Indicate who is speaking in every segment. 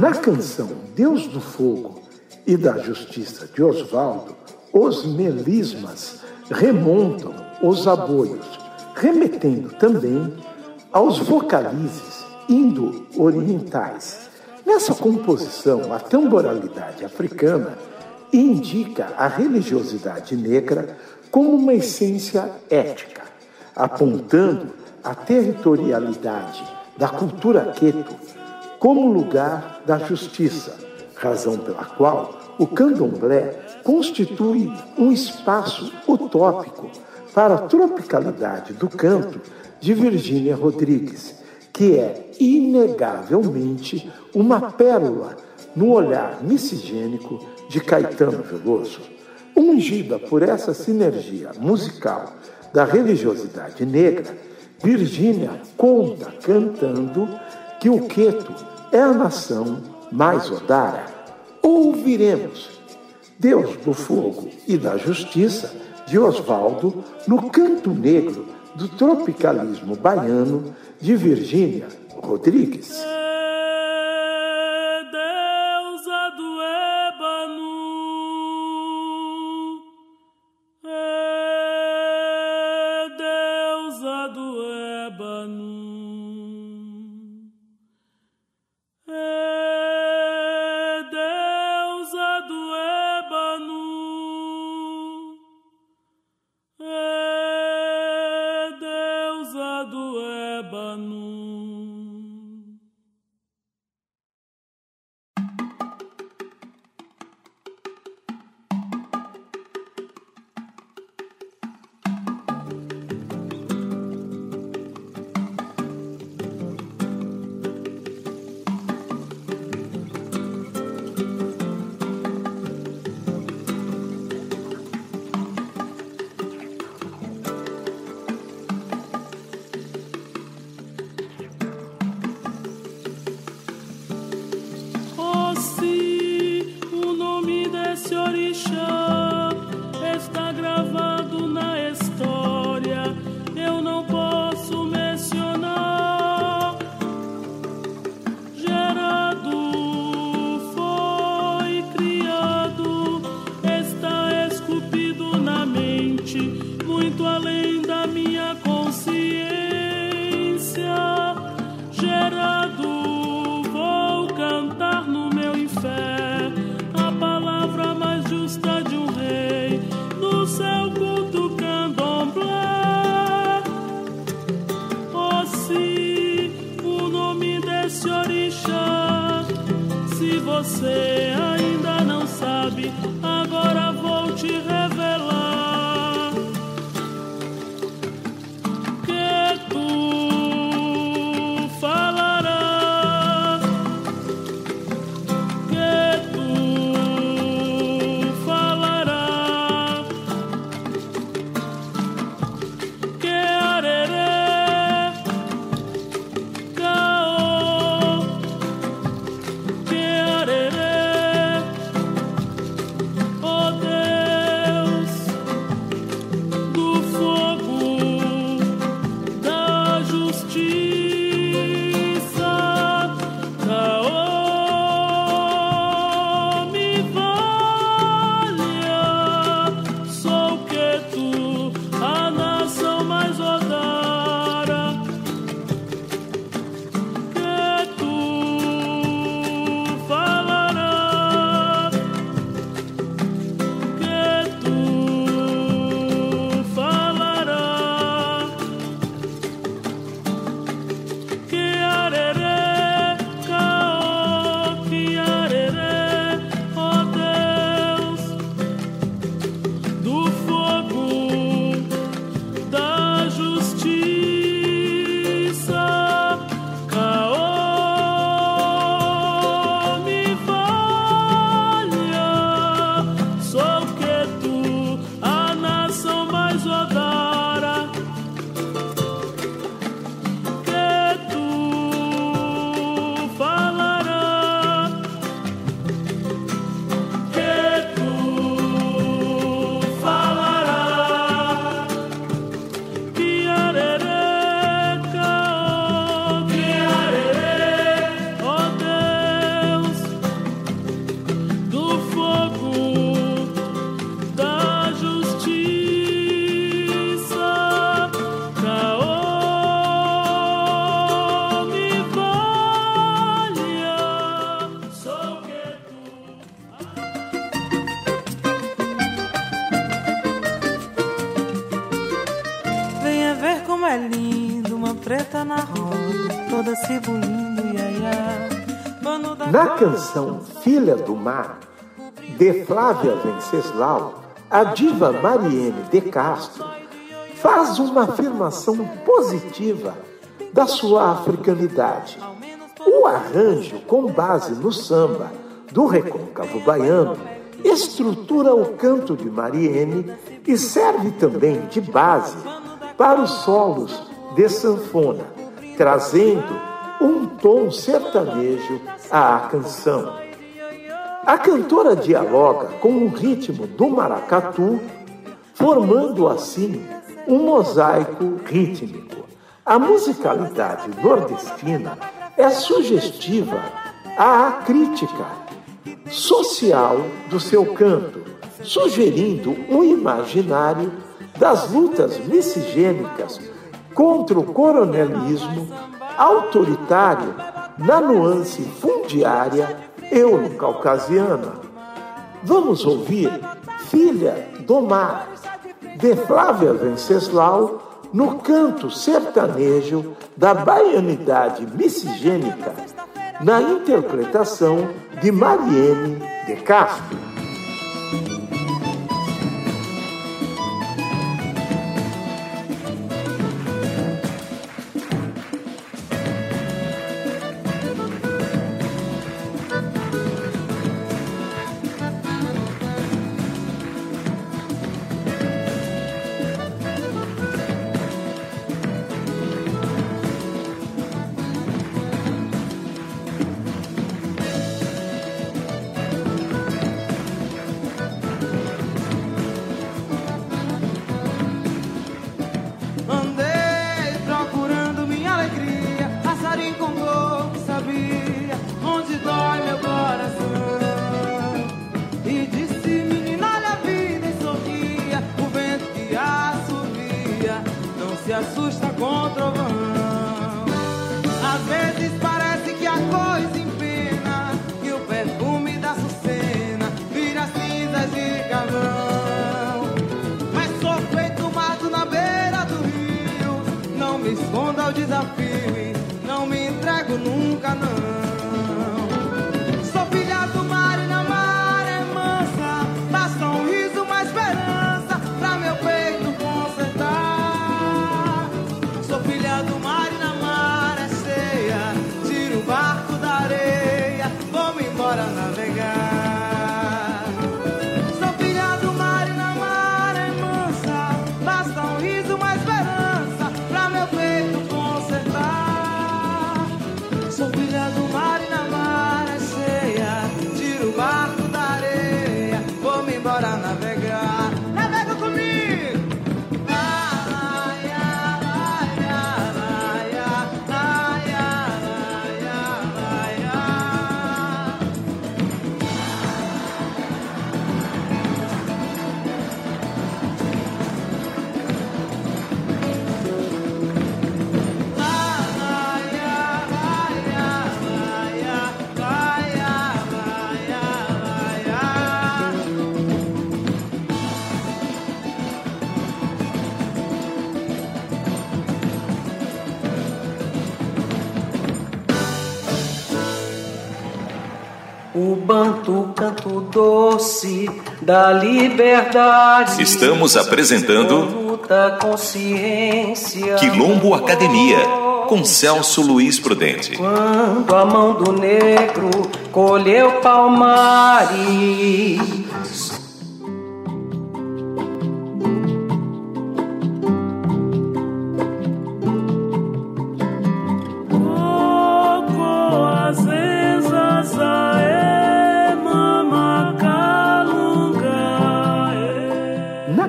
Speaker 1: Na canção Deus do Fogo e da Justiça de Oswaldo, os melismas remontam os aboios, remetendo também aos vocalizes indo-orientais. Nessa composição, a tamboralidade africana indica a religiosidade negra como uma essência ética, apontando a territorialidade da cultura queto como lugar da justiça, razão pela qual o candomblé constitui um espaço utópico para a tropicalidade do canto de Virgínia Rodrigues, que é inegavelmente uma pérola no olhar miscigênico de Caetano Veloso. Ungida por essa sinergia musical da religiosidade negra, Virgínia conta cantando que o Queto é a nação mais odara. Ouviremos Deus do Fogo e da Justiça de Oswaldo no canto negro do tropicalismo baiano de Virgínia Rodrigues. Лебану. muito além. Na canção Filha do Mar, de Flávia Venceslau, a diva Mariene de Castro faz uma afirmação positiva da sua africanidade. O arranjo, com base no samba do recôncavo baiano, estrutura o canto de Mariene e serve também de base para os solos de sanfona, trazendo um tom sertanejo à canção. A cantora dialoga com o ritmo do maracatu, formando assim um mosaico rítmico. A musicalidade nordestina é sugestiva à crítica social do seu canto, sugerindo um imaginário das lutas miscigênicas contra o coronelismo autoritário na nuance fundiária euro-caucasiana. Vamos ouvir Filha do Mar, de Flávia Venceslau, no canto sertanejo da baianidade miscigênica, na interpretação de Mariene de Castro.
Speaker 2: Doce da liberdade.
Speaker 3: Estamos apresentando
Speaker 2: consciência.
Speaker 3: Quilombo Academia com Celso Luiz Prudente.
Speaker 2: Quando a mão do negro colheu palmares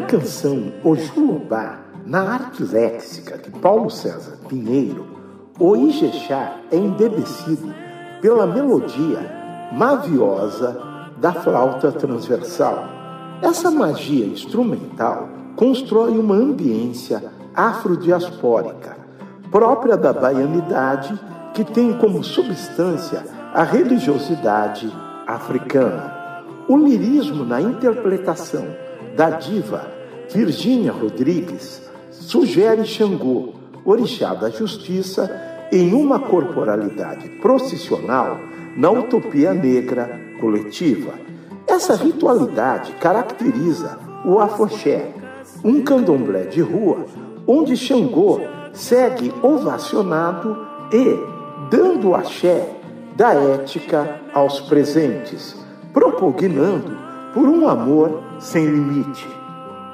Speaker 1: canção Ojulobá, na arte léxica de Paulo César Pinheiro, o Ijexá é embebecido pela melodia maviosa da flauta transversal. Essa magia instrumental constrói uma ambiência afrodiaspórica, própria da baianidade, que tem como substância a religiosidade africana. O lirismo na interpretação da diva Virgínia Rodrigues sugere Xangô, orixá da justiça,
Speaker 4: em uma corporalidade processional na utopia negra coletiva. Essa ritualidade caracteriza o afoxé, um candomblé de rua onde Xangô segue ovacionado e dando axé da ética aos presentes, propugnando por um amor sem limite.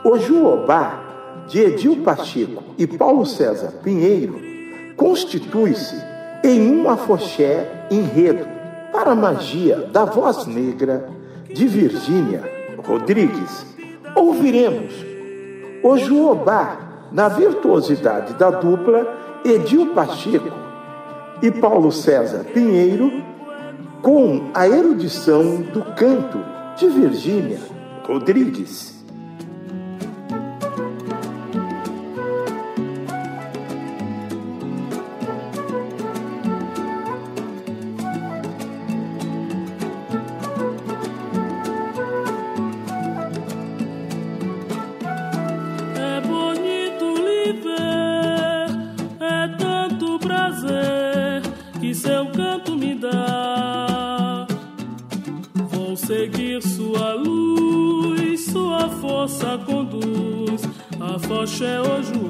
Speaker 4: O Juobá, de Edil Pacheco e Paulo César Pinheiro, constitui-se em um afoxé enredo para a magia da voz negra de Virgínia Rodrigues. Ouviremos o Juobá na virtuosidade da dupla Edil Pacheco e Paulo César Pinheiro, com a erudição do canto de Virgínia Rodrigues. nossa conduz. A focha é hoje o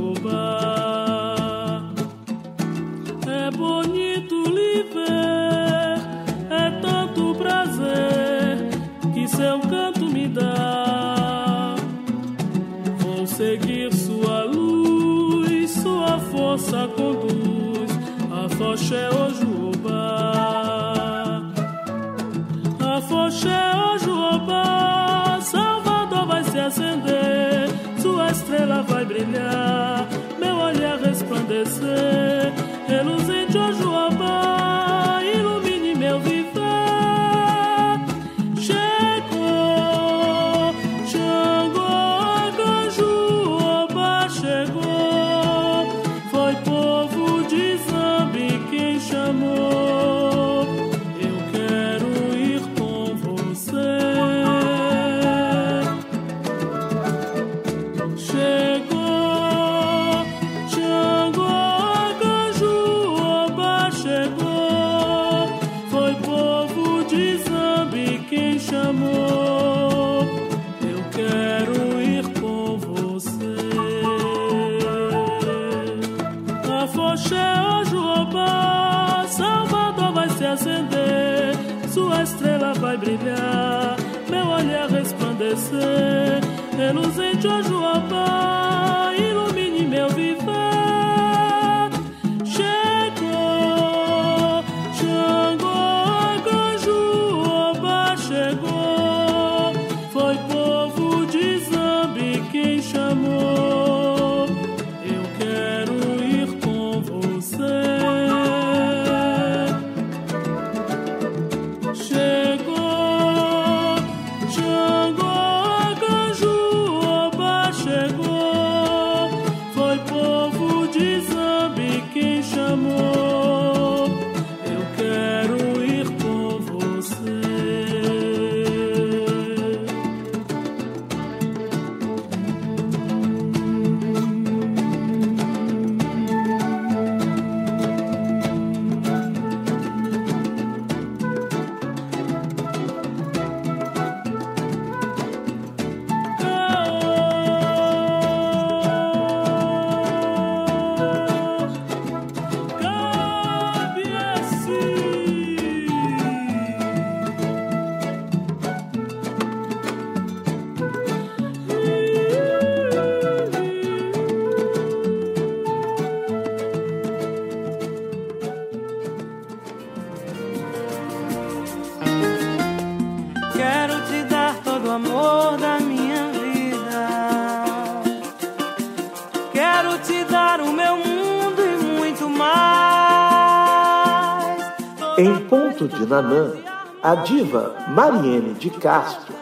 Speaker 4: de Nanã, a diva Mariene de Castro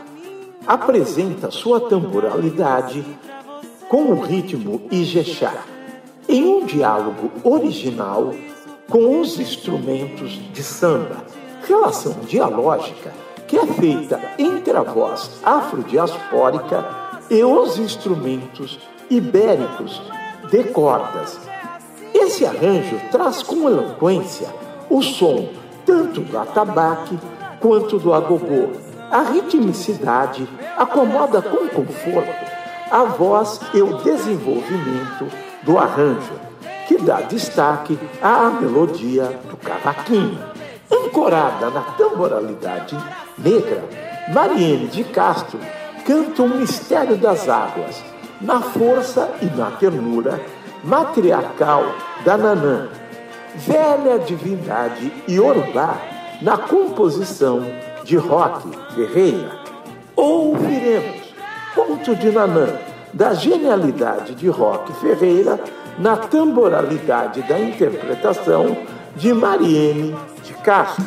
Speaker 4: apresenta sua temporalidade com o ritmo Ijexá, em um diálogo original com os instrumentos de samba, relação dialógica que é feita entre a voz afrodiaspórica e os instrumentos ibéricos de cordas.
Speaker 5: Esse arranjo traz com eloquência o som tanto do atabaque quanto do agogô. A ritmicidade acomoda com conforto a voz e o desenvolvimento do arranjo, que dá destaque à melodia do cavaquinho. Ancorada na tamboralidade negra, Mariene de Castro canta o mistério das águas, na força e na ternura matriarcal da Nanã, velha divindade iorubá na composição de rock Ferreira. Ouviremos Ponto de Nanã, da genialidade de Rock Ferreira na tamboralidade da interpretação de Mariene de Castro.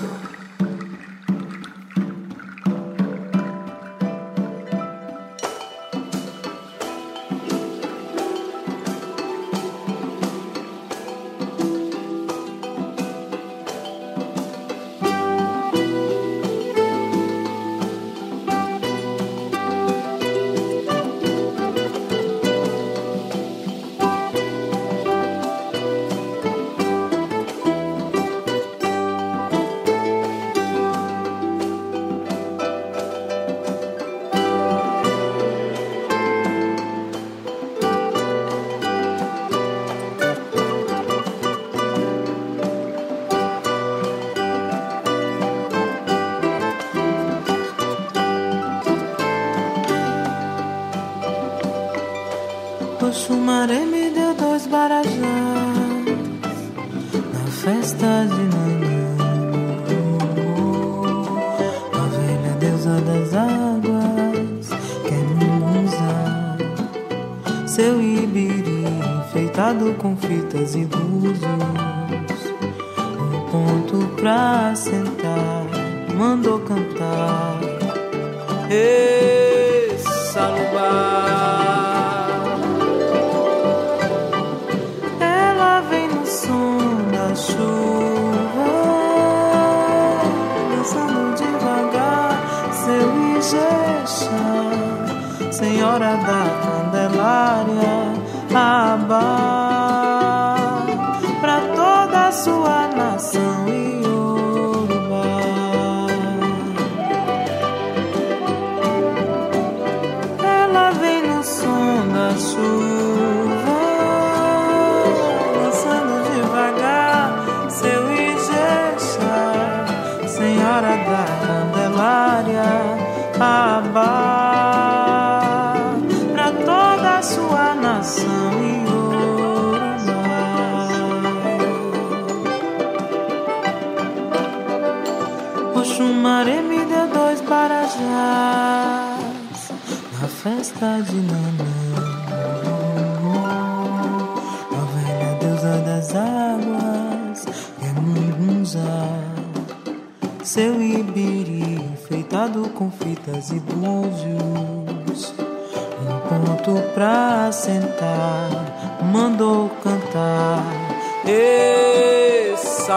Speaker 2: O chumaré me deu
Speaker 5: dois barajás na festa de Nanã. A velha deusa das águas quer me usar. Seu ibiri enfeitado com fitas e búzios. Um ponto pra sentar, mandou cantar.
Speaker 2: Ei, salubá.
Speaker 5: Senhora
Speaker 2: da Candelária, Abba.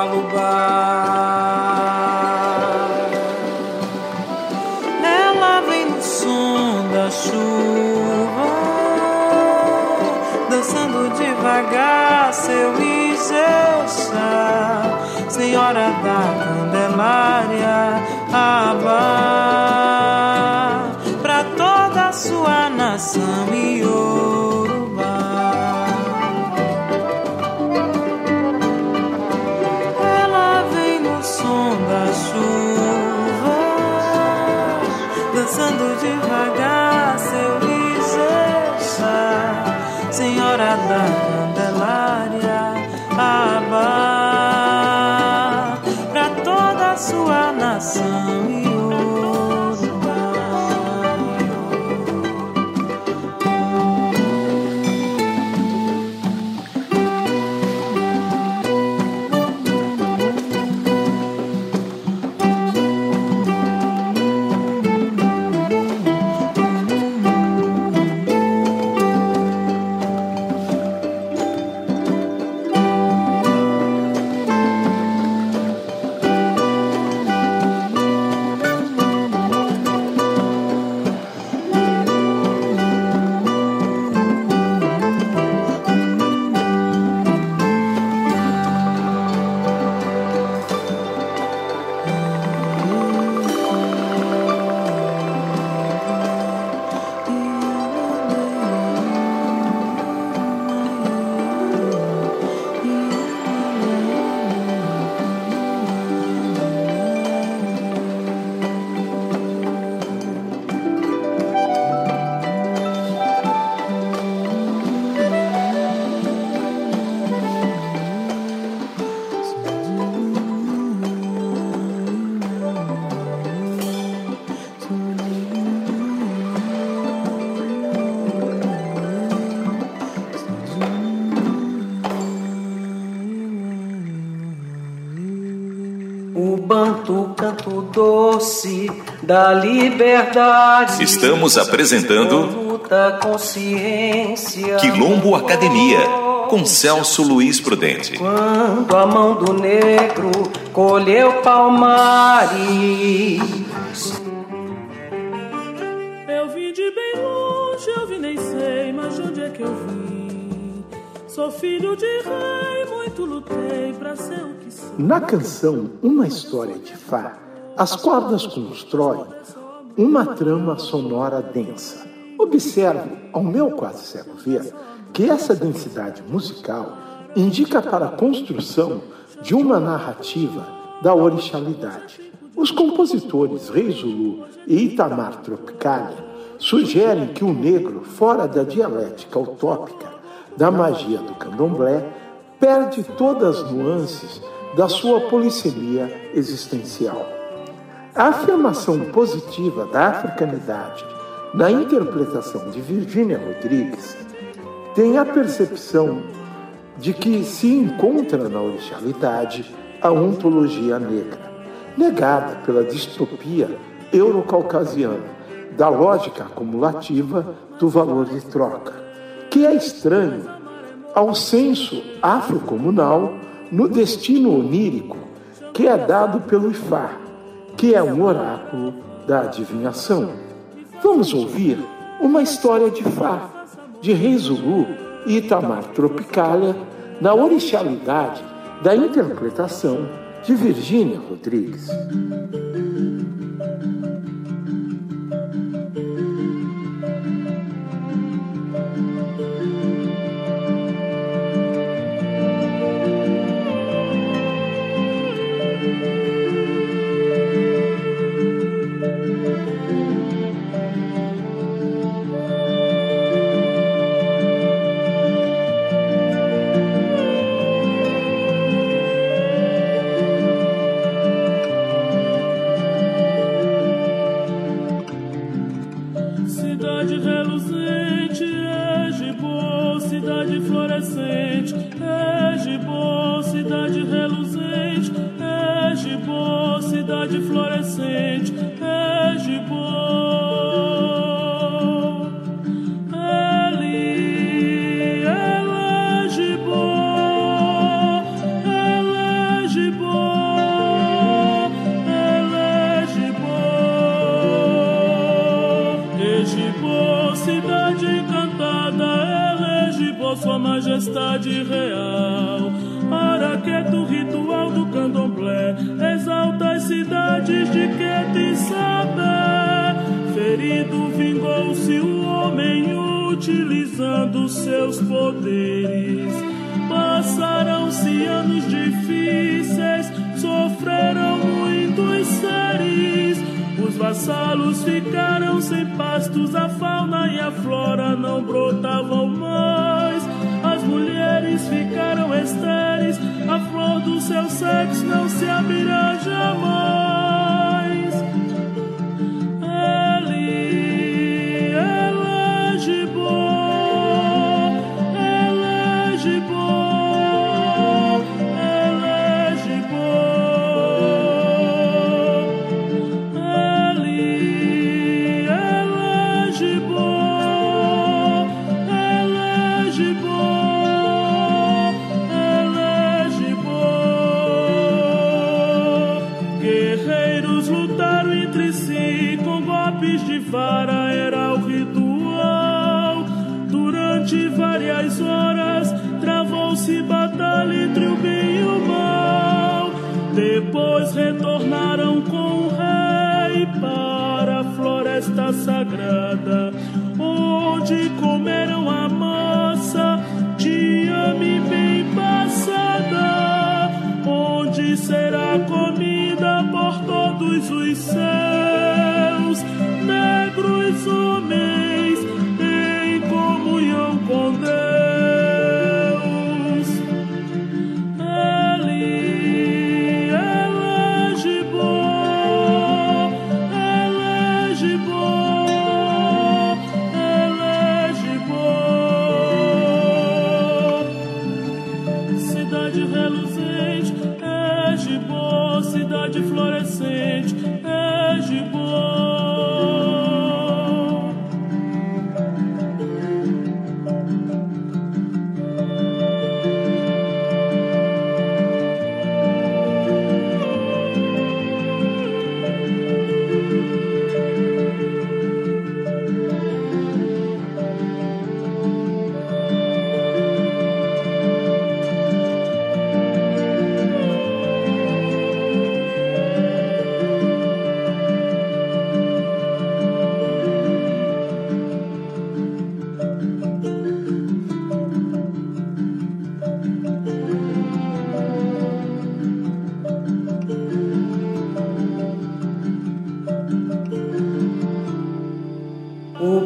Speaker 2: lullaby. Da liberdade.
Speaker 3: Estamos apresentando
Speaker 2: luta consciência.
Speaker 3: Quilombo Academia com Celso Luiz Prudente.
Speaker 2: Quando a mão do negro colheu palmares.
Speaker 4: Eu vim de bem longe, eu vim nem sei, mas de onde é que eu vim? Sou filho de rei, muito lutei pra ser o que sou.
Speaker 1: Na canção Uma História de Fá, as cordas constroem uma trama sonora densa. Observo, ao meu quase cego ver, que essa densidade musical indica para a construção de uma narrativa da orixalidade. Os compositores Rei Zulu e Itamar Tropicalia sugerem que o negro, fora da dialética utópica da magia do candomblé, perde todas as nuances da sua polissemia existencial. A afirmação positiva da africanidade na interpretação de Virginia Rodrigues tem a percepção de que se encontra na orixalidade a ontologia negra, negada pela distopia eurocaucasiana da lógica acumulativa do valor de troca que é estranho ao senso afrocomunal no destino onírico que é dado pelo Ifá, que é um oráculo da adivinhação. Vamos ouvir uma história de Fá, de Rei Zulu e Itamar Tropicalia, na orixalidade da interpretação de Virgínia Rodrigues.
Speaker 4: Vingou-se o homem utilizando seus poderes. Passaram-se anos difíceis, sofreram muitos seres. Os vassalos ficaram sem pastos, a fauna e a flora não brotavam mais mulheres ficaram estéreis, a flor do seu sexo não se abrirá jamais. Vara era o ritual. Durante várias horas travou-se batalha entre o bem e o mal. Depois retornaram com o rei para a floresta sagrada, onde comeram a massa de ame bem passada, onde será por todos os céus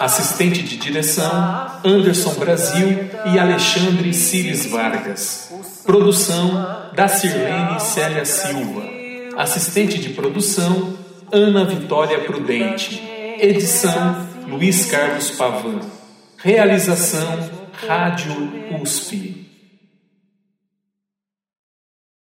Speaker 6: Assistente de direção: Anderson Brasil e Alexandre Cires Vargas. Produção: da Sirlene Célia Silva. Assistente de produção: Ana Vitória Prudente. Edição: Luiz Carlos Pavan. Realização: Rádio USP.